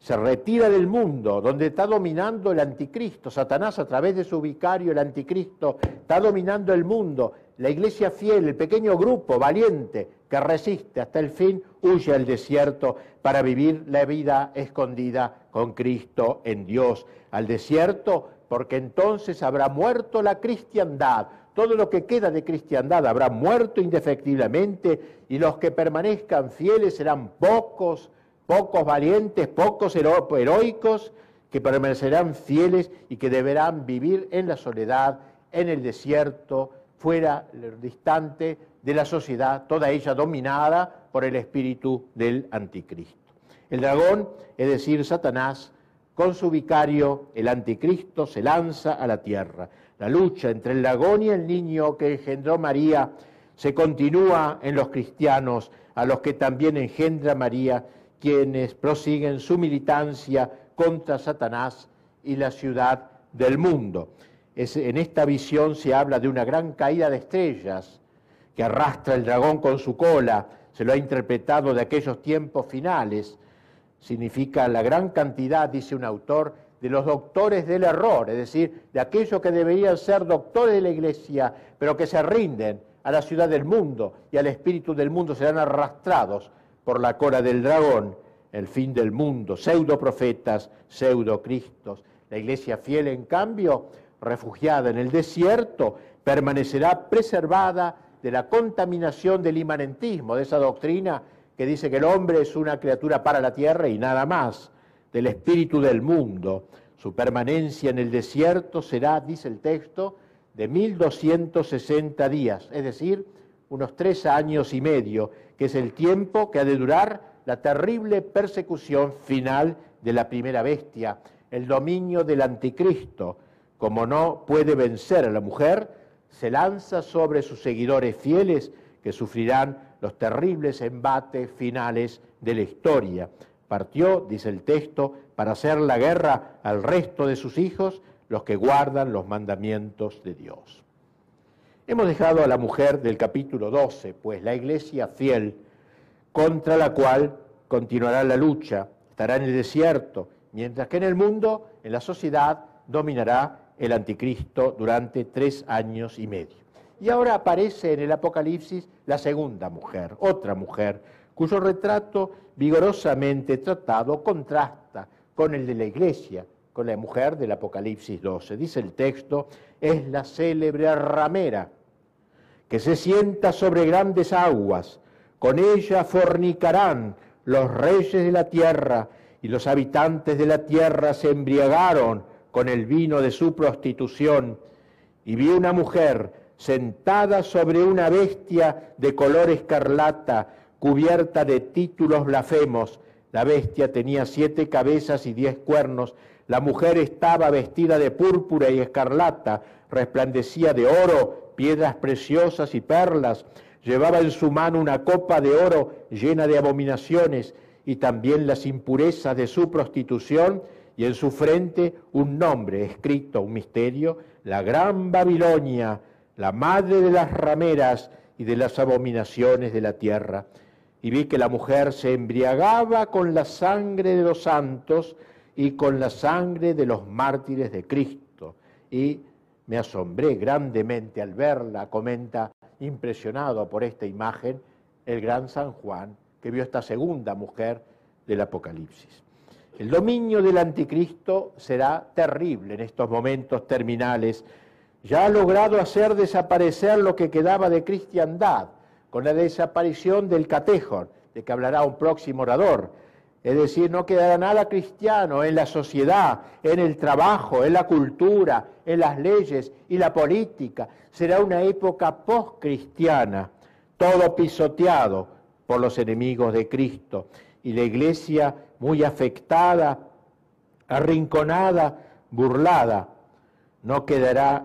se retira del mundo, donde está dominando el anticristo, Satanás a través de su vicario, el anticristo, está dominando el mundo, la iglesia fiel, el pequeño grupo valiente que resiste hasta el fin, huye al desierto para vivir la vida escondida con Cristo en Dios. Al desierto porque entonces habrá muerto la cristiandad, todo lo que queda de cristiandad habrá muerto indefectiblemente y los que permanezcan fieles serán pocos, pocos valientes, pocos heroicos que permanecerán fieles y que deberán vivir en la soledad, en el desierto, fuera, distante de la sociedad, toda ella dominada por el espíritu del anticristo. El dragón, es decir, Satanás, con su vicario, el anticristo, se lanza a la tierra. La lucha entre el dragón y el niño que engendró María se continúa en los cristianos, a los que también engendra María, quienes prosiguen su militancia contra Satanás y la ciudad del mundo. En esta visión se habla de una gran caída de estrellas que arrastra el dragón con su cola, se lo ha interpretado de aquellos tiempos finales, significa la gran cantidad, dice un autor, de los doctores del error, es decir, de aquellos que deberían ser doctores de la iglesia, pero que se rinden a la ciudad del mundo y al espíritu del mundo, serán arrastrados por la cora del dragón, el fin del mundo, pseudo profetas, pseudo cristos. La iglesia fiel, en cambio, refugiada en el desierto, permanecerá preservada de la contaminación del imanentismo, de esa doctrina que dice que el hombre es una criatura para la tierra y nada más, del espíritu del mundo. Su permanencia en el desierto será, dice el texto, de 1260 días, es decir, unos tres años y medio, que es el tiempo que ha de durar la terrible persecución final de la primera bestia, el dominio del anticristo. Como no puede vencer a la mujer, se lanza sobre sus seguidores fieles que sufrirán los terribles embates finales de la historia. Partió, dice el texto, para hacer la guerra al resto de sus hijos, los que guardan los mandamientos de Dios. Hemos dejado a la mujer del capítulo 12, pues la iglesia fiel, contra la cual continuará la lucha, estará en el desierto, mientras que en el mundo, en la sociedad, dominará el anticristo durante tres años y medio. Y ahora aparece en el Apocalipsis la segunda mujer, otra mujer, cuyo retrato vigorosamente tratado contrasta con el de la iglesia, con la mujer del Apocalipsis 12. Dice el texto, es la célebre ramera que se sienta sobre grandes aguas, con ella fornicarán los reyes de la tierra, y los habitantes de la tierra se embriagaron con el vino de su prostitución. Y vi una mujer sentada sobre una bestia de color escarlata, cubierta de títulos blasfemos. La bestia tenía siete cabezas y diez cuernos. La mujer estaba vestida de púrpura y escarlata, resplandecía de oro, piedras preciosas y perlas. Llevaba en su mano una copa de oro llena de abominaciones y también las impurezas de su prostitución y en su frente un nombre escrito, un misterio, la gran Babilonia, la madre de las rameras y de las abominaciones de la tierra. Y vi que la mujer se embriagaba con la sangre de los santos y con la sangre de los mártires de Cristo. Y me asombré grandemente al verla, comenta, impresionado por esta imagen, el gran San Juan, que vio esta segunda mujer del Apocalipsis. El dominio del anticristo será terrible en estos momentos terminales. Ya ha logrado hacer desaparecer lo que quedaba de cristiandad con la desaparición del catejón, de que hablará un próximo orador. Es decir, no quedará nada cristiano en la sociedad, en el trabajo, en la cultura, en las leyes y la política. Será una época post-cristiana, todo pisoteado por los enemigos de Cristo. Y la iglesia muy afectada, arrinconada, burlada, no quedará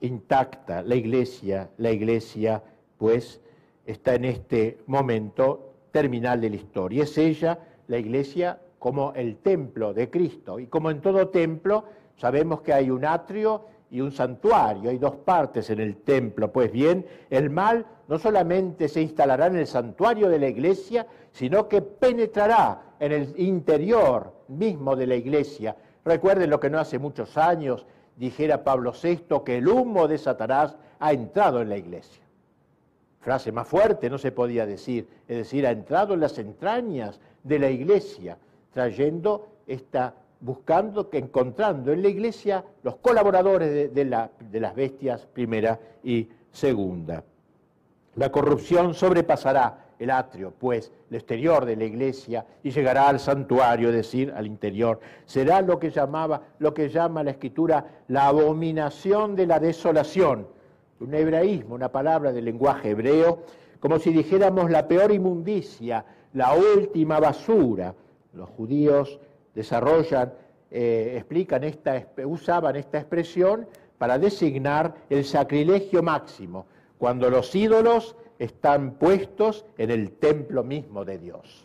intacta la iglesia, la iglesia pues está en este momento terminal de la historia. Es ella, la iglesia, como el templo de Cristo. Y como en todo templo, sabemos que hay un atrio y un santuario, hay dos partes en el templo. Pues bien, el mal no solamente se instalará en el santuario de la iglesia, sino que penetrará en el interior mismo de la iglesia. Recuerden lo que no hace muchos años dijera Pablo VI, que el humo de Satanás ha entrado en la iglesia. Frase más fuerte no se podía decir, es decir, ha entrado en las entrañas de la iglesia, trayendo esta, buscando, encontrando en la iglesia los colaboradores de, de las bestias primera y segunda. La corrupción sobrepasará el atrio, pues, el exterior de la iglesia, y llegará al santuario, es decir, al interior. Será lo que llamaba, lo que llama la escritura la abominación de la desolación, un hebraísmo, una palabra del lenguaje hebreo, como si dijéramos la peor inmundicia, la última basura. Los judíos desarrollan, eh, explican esta, usaban esta expresión para designar el sacrilegio máximo, cuando los ídolos están puestos en el templo mismo de Dios.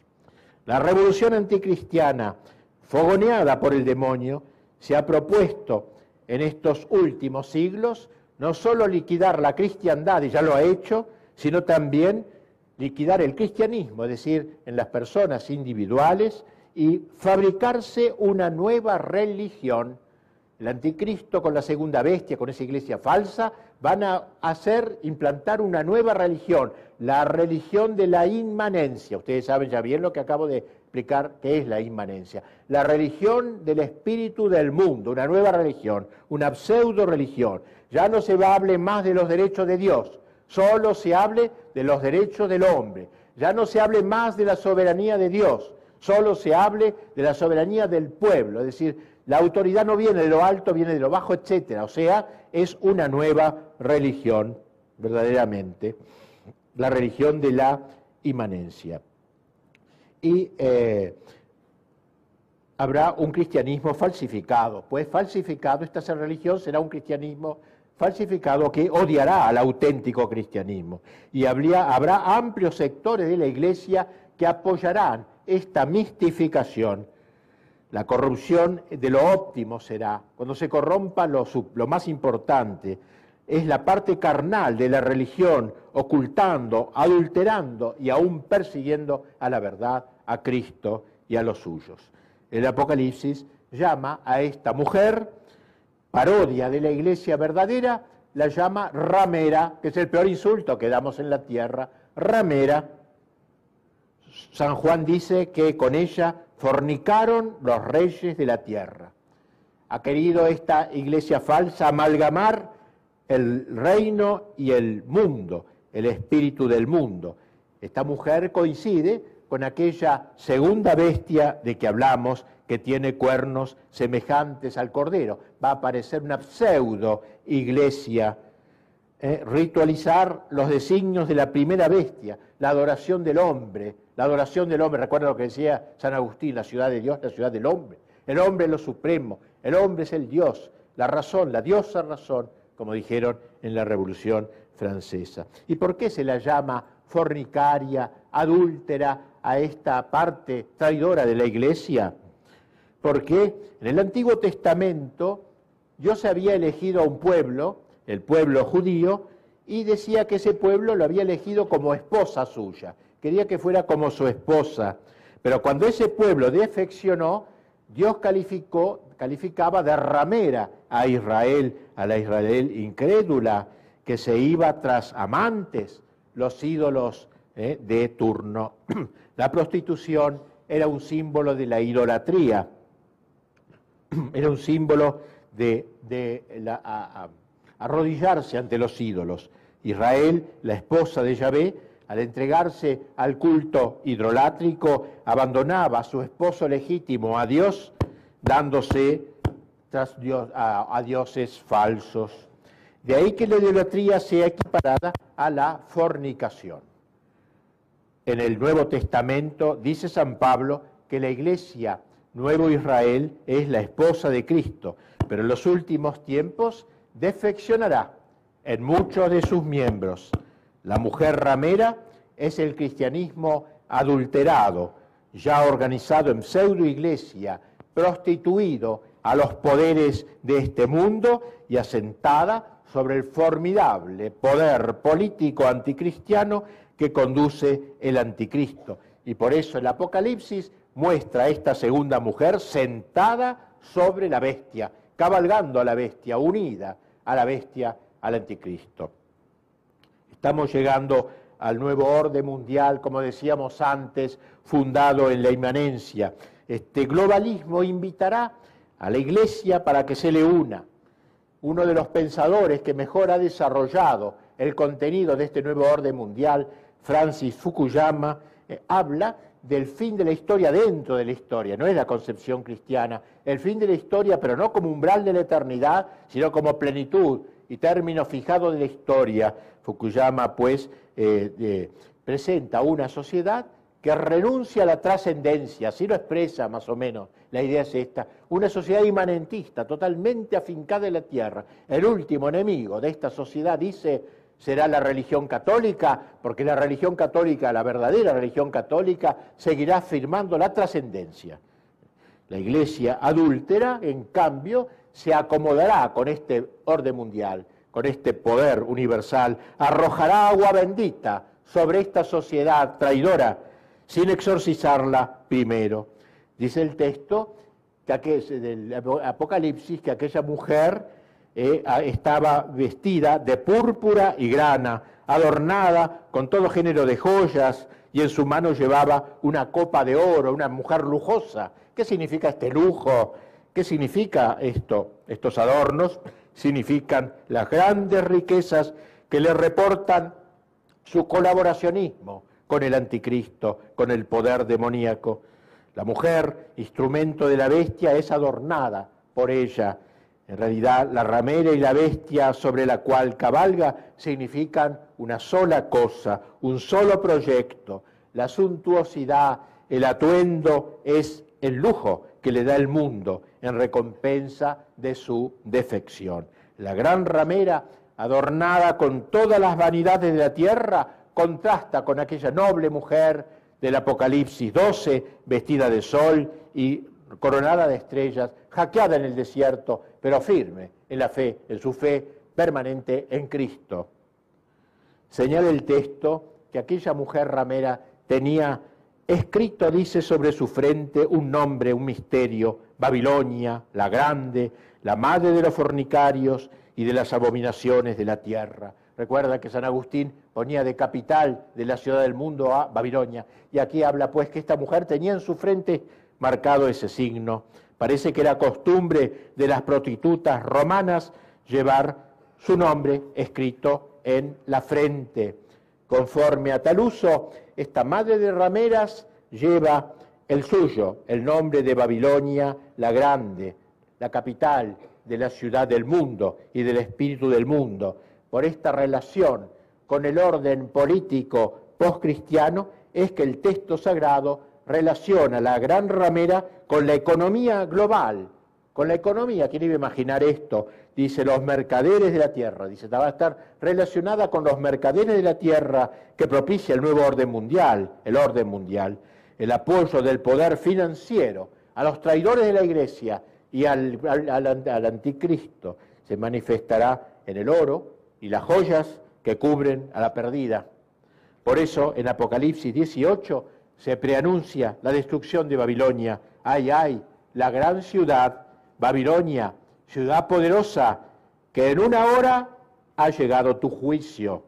La revolución anticristiana, fogoneada por el demonio, se ha propuesto en estos últimos siglos no solo liquidar la cristiandad, y ya lo ha hecho, sino también liquidar el cristianismo, es decir, en las personas individuales, y fabricarse una nueva religión. El anticristo con la segunda bestia, con esa iglesia falsa, van a hacer, implantar una nueva religión, la religión de la inmanencia. Ustedes saben ya bien lo que acabo de explicar, qué es la inmanencia. La religión del espíritu del mundo, una nueva religión, una pseudo religión. Ya no se va a hablar más de los derechos de Dios, solo se hable de los derechos del hombre. Ya no se hable más de la soberanía de Dios, solo se hable de la soberanía del pueblo. Es decir, la autoridad no viene de lo alto, viene de lo bajo, etcétera. O sea, es una nueva religión, verdaderamente, la religión de la inmanencia. Y eh, habrá un cristianismo falsificado, pues falsificado, esta religión será un cristianismo falsificado que odiará al auténtico cristianismo. Y habrá amplios sectores de la iglesia que apoyarán esta mistificación. La corrupción de lo óptimo será, cuando se corrompa lo, más importante, es la parte carnal de la religión, ocultando, adulterando y aún persiguiendo a la verdad, a Cristo y a los suyos. El Apocalipsis llama a esta mujer, parodia de la iglesia verdadera, la llama ramera, que es el peor insulto que damos en la tierra, ramera. San Juan dice que con ella fornicaron los reyes de la tierra. Ha querido esta iglesia falsa amalgamar el reino y el mundo, el espíritu del mundo. Esta mujer coincide con aquella segunda bestia de que hablamos, que tiene cuernos semejantes al cordero. Va a aparecer una pseudo iglesia eh, ritualizar los designios de la primera bestia, la adoración del hombre, la adoración del hombre, recuerda lo que decía San Agustín, la ciudad de Dios, la ciudad del hombre. El hombre es lo supremo, el hombre es el Dios, la razón, la diosa razón, como dijeron en la Revolución Francesa. ¿Y por qué se la llama fornicaria, adúltera a esta parte traidora de la Iglesia? Porque en el Antiguo Testamento Dios había elegido a un pueblo, el pueblo judío, y decía que ese pueblo lo había elegido como esposa suya, quería que fuera como su esposa. Pero cuando ese pueblo defeccionó, Dios calificó, calificaba de ramera a Israel, a la Israel incrédula, que se iba tras amantes, los ídolos eh, de turno. La prostitución era un símbolo de la idolatría, era un símbolo de, arrodillarse ante los ídolos. Israel, la esposa de Yahvé, al entregarse al culto hidrolátrico, abandonaba a su esposo legítimo, a Dios, dándose tras a, dioses falsos. De ahí que la idolatría sea equiparada a la fornicación. En el Nuevo Testamento dice San Pablo que la iglesia Nuevo Israel es la esposa de Cristo, pero en los últimos tiempos defeccionará en muchos de sus miembros. La mujer ramera es el cristianismo adulterado, ya organizado en pseudo iglesia, prostituido a los poderes de este mundo y asentada sobre el formidable poder político anticristiano que conduce el anticristo. Y por eso el Apocalipsis muestra a esta segunda mujer sentada sobre la bestia, cabalgando a la bestia, unida a la bestia, al anticristo. Estamos llegando al nuevo orden mundial, como decíamos antes, fundado en la inmanencia. Este globalismo invitará a la Iglesia para que se le una. Uno de los pensadores que mejor ha desarrollado el contenido de este nuevo orden mundial, Francis Fukuyama, eh, habla del fin de la historia dentro de la historia, no es la concepción cristiana, el fin de la historia, pero no como umbral de la eternidad, sino como plenitud y término fijado de la historia. Fukuyama, pues, eh, presenta una sociedad que renuncia a la trascendencia, así lo expresa más o menos, la idea es esta, una sociedad inmanentista, totalmente afincada en la tierra. El último enemigo de esta sociedad, dice será la religión católica, porque la religión católica, la verdadera religión católica, seguirá afirmando la trascendencia. La iglesia adúltera, en cambio, se acomodará con este orden mundial, con este poder universal, arrojará agua bendita sobre esta sociedad traidora, sin exorcizarla primero. Dice el texto que del Apocalipsis que aquella mujer eh, estaba vestida de púrpura y grana, adornada con todo género de joyas, y en su mano llevaba una copa de oro, una mujer lujosa. ¿Qué significa este lujo? ¿Qué significa esto? Estos adornos significan las grandes riquezas que le reportan su colaboracionismo con el anticristo, con el poder demoníaco. La mujer, instrumento de la bestia, es adornada por ella en realidad, la ramera y la bestia sobre la cual cabalga significan una sola cosa, un solo proyecto. La suntuosidad, el atuendo es el lujo que le da el mundo en recompensa de su defección. La gran ramera, adornada con todas las vanidades de la tierra, contrasta con aquella noble mujer del Apocalipsis 12, vestida de sol y coronada de estrellas, hackeada en el desierto, pero firme en la fe, en su fe permanente en Cristo. Señala el texto que aquella mujer ramera tenía escrito, dice, sobre su frente un nombre, un misterio, Babilonia, la grande, la madre de los fornicarios y de las abominaciones de la tierra. Recuerda que San Agustín ponía de capital de la ciudad del mundo a Babilonia. Y aquí habla pues que esta mujer tenía en su frente marcado ese signo. Parece que era costumbre de las prostitutas romanas llevar su nombre escrito en la frente. Conforme a tal uso, esta madre de rameras lleva el suyo, el nombre de Babilonia la Grande, la capital de la ciudad del mundo y del espíritu del mundo. por esta relación con el orden político postcristiano es que el texto sagrado relaciona la gran ramera con la economía global, con la economía. ¿Quién iba a imaginar esto? Dice, los mercaderes de la tierra. Dice, va a estar relacionada con los mercaderes de la tierra que propicia el nuevo orden mundial, el orden mundial, el apoyo del poder financiero a los traidores de la iglesia y al, al anticristo. Se manifestará en el oro y las joyas que cubren a la perdida. Por eso en Apocalipsis 18 se preanuncia la destrucción de Babilonia. Ay, ay, la gran ciudad, Babilonia, ciudad poderosa, que en una hora ha llegado tu juicio.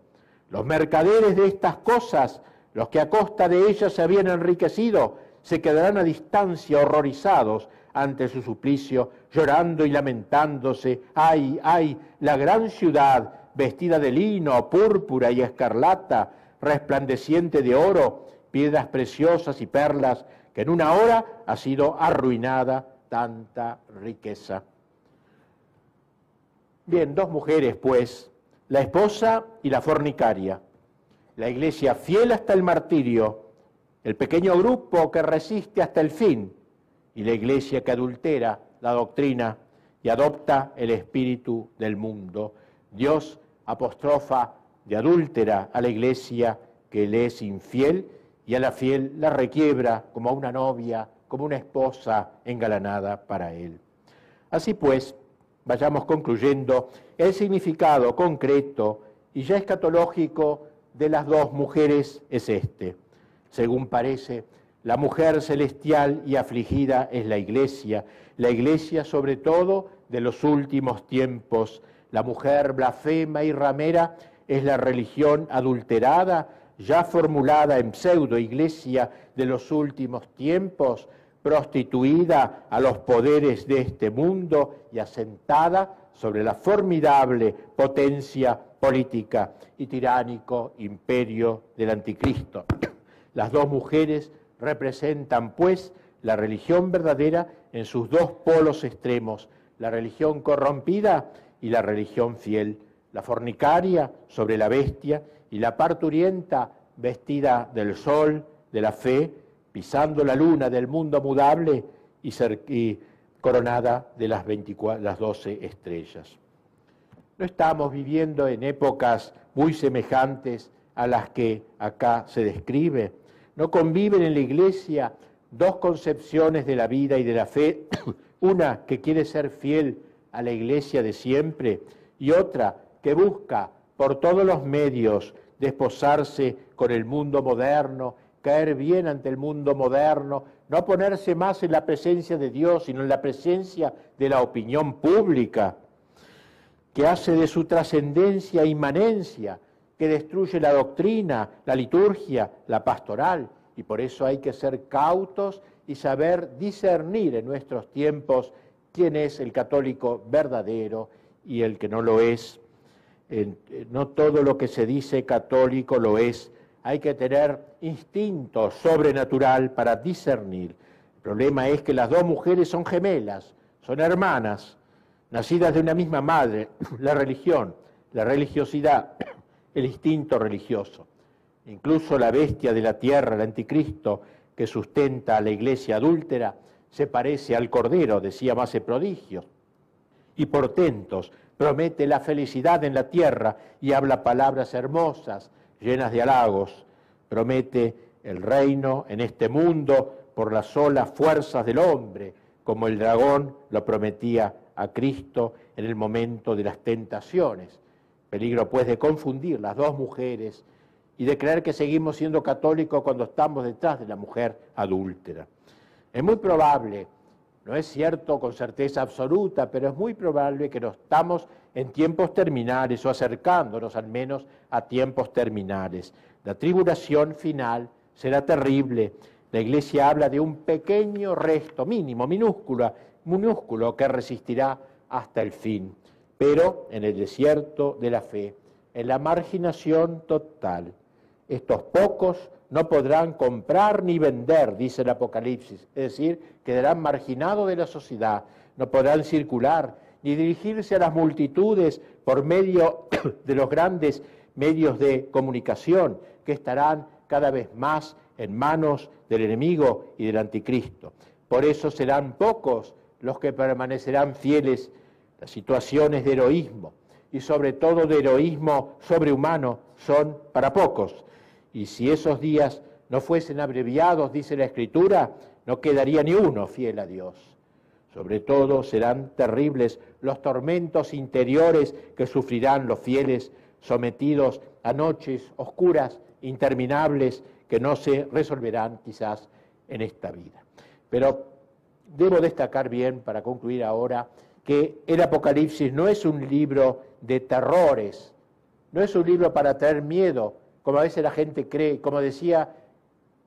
Los mercaderes de estas cosas, los que a costa de ellas se habían enriquecido, se quedarán a distancia horrorizados ante su suplicio, llorando y lamentándose. Ay, ay, la gran ciudad, vestida de lino, púrpura y escarlata, resplandeciente de oro, piedras preciosas y perlas, que en una hora ha sido arruinada tanta riqueza. Bien, dos mujeres, pues, la esposa y la fornicaria, la iglesia fiel hasta el martirio, el pequeño grupo que resiste hasta el fin, y la iglesia que adultera la doctrina y adopta el espíritu del mundo. Dios apostrofa de adúltera a la iglesia que le es infiel y a la fiel la requiebra como a una novia, como una esposa engalanada para él. Así pues, vayamos concluyendo el significado concreto y ya escatológico de las dos mujeres es este. Según parece, la mujer celestial y afligida es la iglesia, la iglesia sobre todo de los últimos tiempos. La mujer blasfema y ramera es la religión adulterada ya formulada en pseudo iglesia de los últimos tiempos, prostituida a los poderes de este mundo y asentada sobre la formidable potencia política y tiránico imperio del anticristo. Las dos mujeres representan, pues, la religión verdadera en sus dos polos extremos, la religión corrompida y la religión fiel, la fornicaria sobre la bestia y la parturienta vestida del sol, de la fe, pisando la luna del mundo mudable y, coronada de las, 24, las 12 estrellas. No estamos viviendo en épocas muy semejantes a las que acá se describe. No conviven en la iglesia dos concepciones de la vida y de la fe, una que quiere ser fiel a la iglesia de siempre y otra que busca por todos los medios desposarse con el mundo moderno, caer bien ante el mundo moderno, no ponerse más en la presencia de Dios, sino en la presencia de la opinión pública, que hace de su trascendencia inmanencia, que destruye la doctrina, la liturgia, la pastoral, y por eso hay que ser cautos y saber discernir en nuestros tiempos quién es el católico verdadero y el que no lo es no todo lo que se dice católico lo es. Hay que tener instinto sobrenatural para discernir. El problema es que las dos mujeres son gemelas, son hermanas, nacidas de una misma madre, la religión, la religiosidad, el instinto religioso. Incluso la bestia de la tierra, el anticristo, que sustenta a la iglesia adúltera, se parece al cordero, decía más prodigio, y portentos promete la felicidad en la tierra y habla palabras hermosas, llenas de halagos. Promete el reino en este mundo por las solas fuerzas del hombre, como el dragón lo prometía a Cristo en el momento de las tentaciones. Peligro pues de confundir las dos mujeres y de creer que seguimos siendo católicos cuando estamos detrás de la mujer adúltera. Es muy probable no es cierto con certeza absoluta, pero es muy probable que no estamos en tiempos terminales o acercándonos al menos a tiempos terminales. La tribulación final será terrible. La Iglesia habla de un pequeño resto, mínimo, minúsculo, minúsculo, que resistirá hasta el fin. Pero en el desierto de la fe, en la marginación total, estos pocos no podrán comprar ni vender, dice el Apocalipsis, es decir, quedarán marginados de la sociedad, no podrán circular ni dirigirse a las multitudes por medio de los grandes medios de comunicación que estarán cada vez más en manos del enemigo y del anticristo. Por eso serán pocos los que permanecerán fieles a situaciones de heroísmo y sobre todo de heroísmo sobrehumano son para pocos. Y si esos días no fuesen abreviados, dice la Escritura, no quedaría ni uno fiel a Dios. Sobre todo serán terribles los tormentos interiores que sufrirán los fieles sometidos a noches oscuras, interminables, que no se resolverán quizás en esta vida. Pero debo destacar bien, para concluir ahora, que el Apocalipsis no es un libro de terrores, no es un libro para traer miedo, como a veces la gente cree, como decía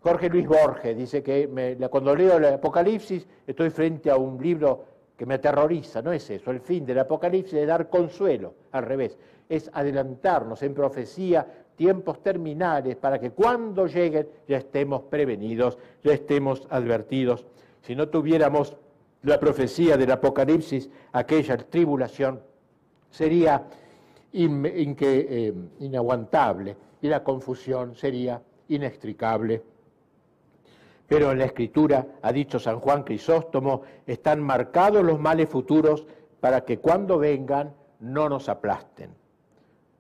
Jorge Luis Borges, dice que cuando leo el Apocalipsis estoy frente a un libro que me aterroriza, no es eso, el fin del Apocalipsis es dar consuelo, al revés, es adelantarnos en profecía tiempos terminales para que cuando lleguen ya estemos prevenidos, ya estemos advertidos. Si no tuviéramos la profecía del Apocalipsis, aquella tribulación sería eh, inaguantable y la confusión sería inextricable. Pero en la Escritura, ha dicho San Juan Crisóstomo, están marcados los males futuros para que cuando vengan no nos aplasten.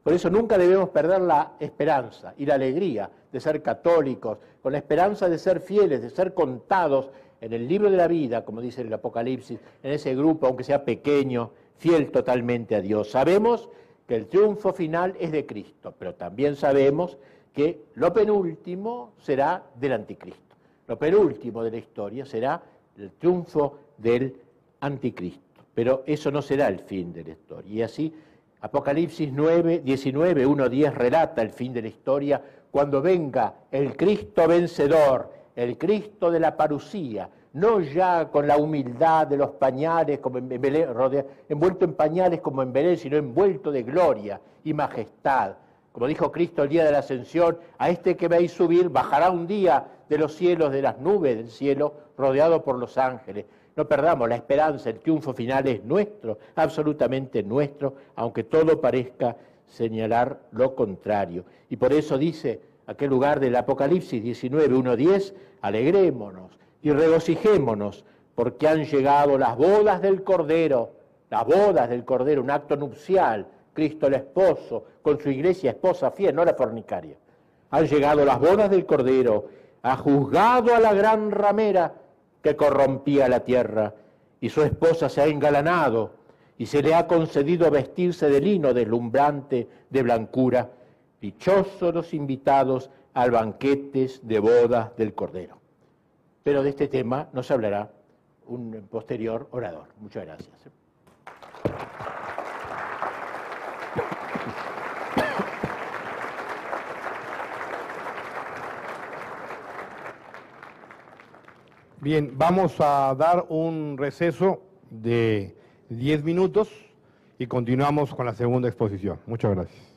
Por eso nunca debemos perder la esperanza y la alegría de ser católicos, con la esperanza de ser fieles, de ser contados en el libro de la vida, como dice el Apocalipsis, en ese grupo, aunque sea pequeño, fiel totalmente a Dios. Sabemos que el triunfo final es de Cristo, pero también sabemos que lo penúltimo será del anticristo. Lo penúltimo de la historia será el triunfo del anticristo. Pero eso no será el fin de la historia. Y así Apocalipsis 9, 19, 1, 10 relata el fin de la historia cuando venga el Cristo vencedor, el Cristo de la parucía, no ya con la humildad de los pañales, como en Belén, envuelto en pañales como en Belén, sino envuelto de gloria y majestad. Como dijo Cristo el día de la ascensión, a este que veis subir bajará un día de los cielos, de las nubes del cielo, rodeado por los ángeles. No perdamos la esperanza, el triunfo final es nuestro, absolutamente nuestro, aunque todo parezca señalar lo contrario. Y por eso dice aquel lugar del Apocalipsis 19, 1, 10, alegrémonos y regocijémonos, porque han llegado las bodas del Cordero, las bodas del Cordero, un acto nupcial, Cristo el esposo, con su iglesia esposa fiel, no la fornicaria. Han llegado las bodas del Cordero, ha juzgado a la gran ramera, que corrompía la tierra, y su esposa se ha engalanado, y se le ha concedido vestirse de lino deslumbrante de blancura. Dichosos los invitados al banquete de bodas del Cordero. Pero de este tema nos hablará un posterior orador. Muchas gracias.
Bien, vamos a dar un receso de 10 minutos y continuamos con la segunda exposición. Muchas gracias.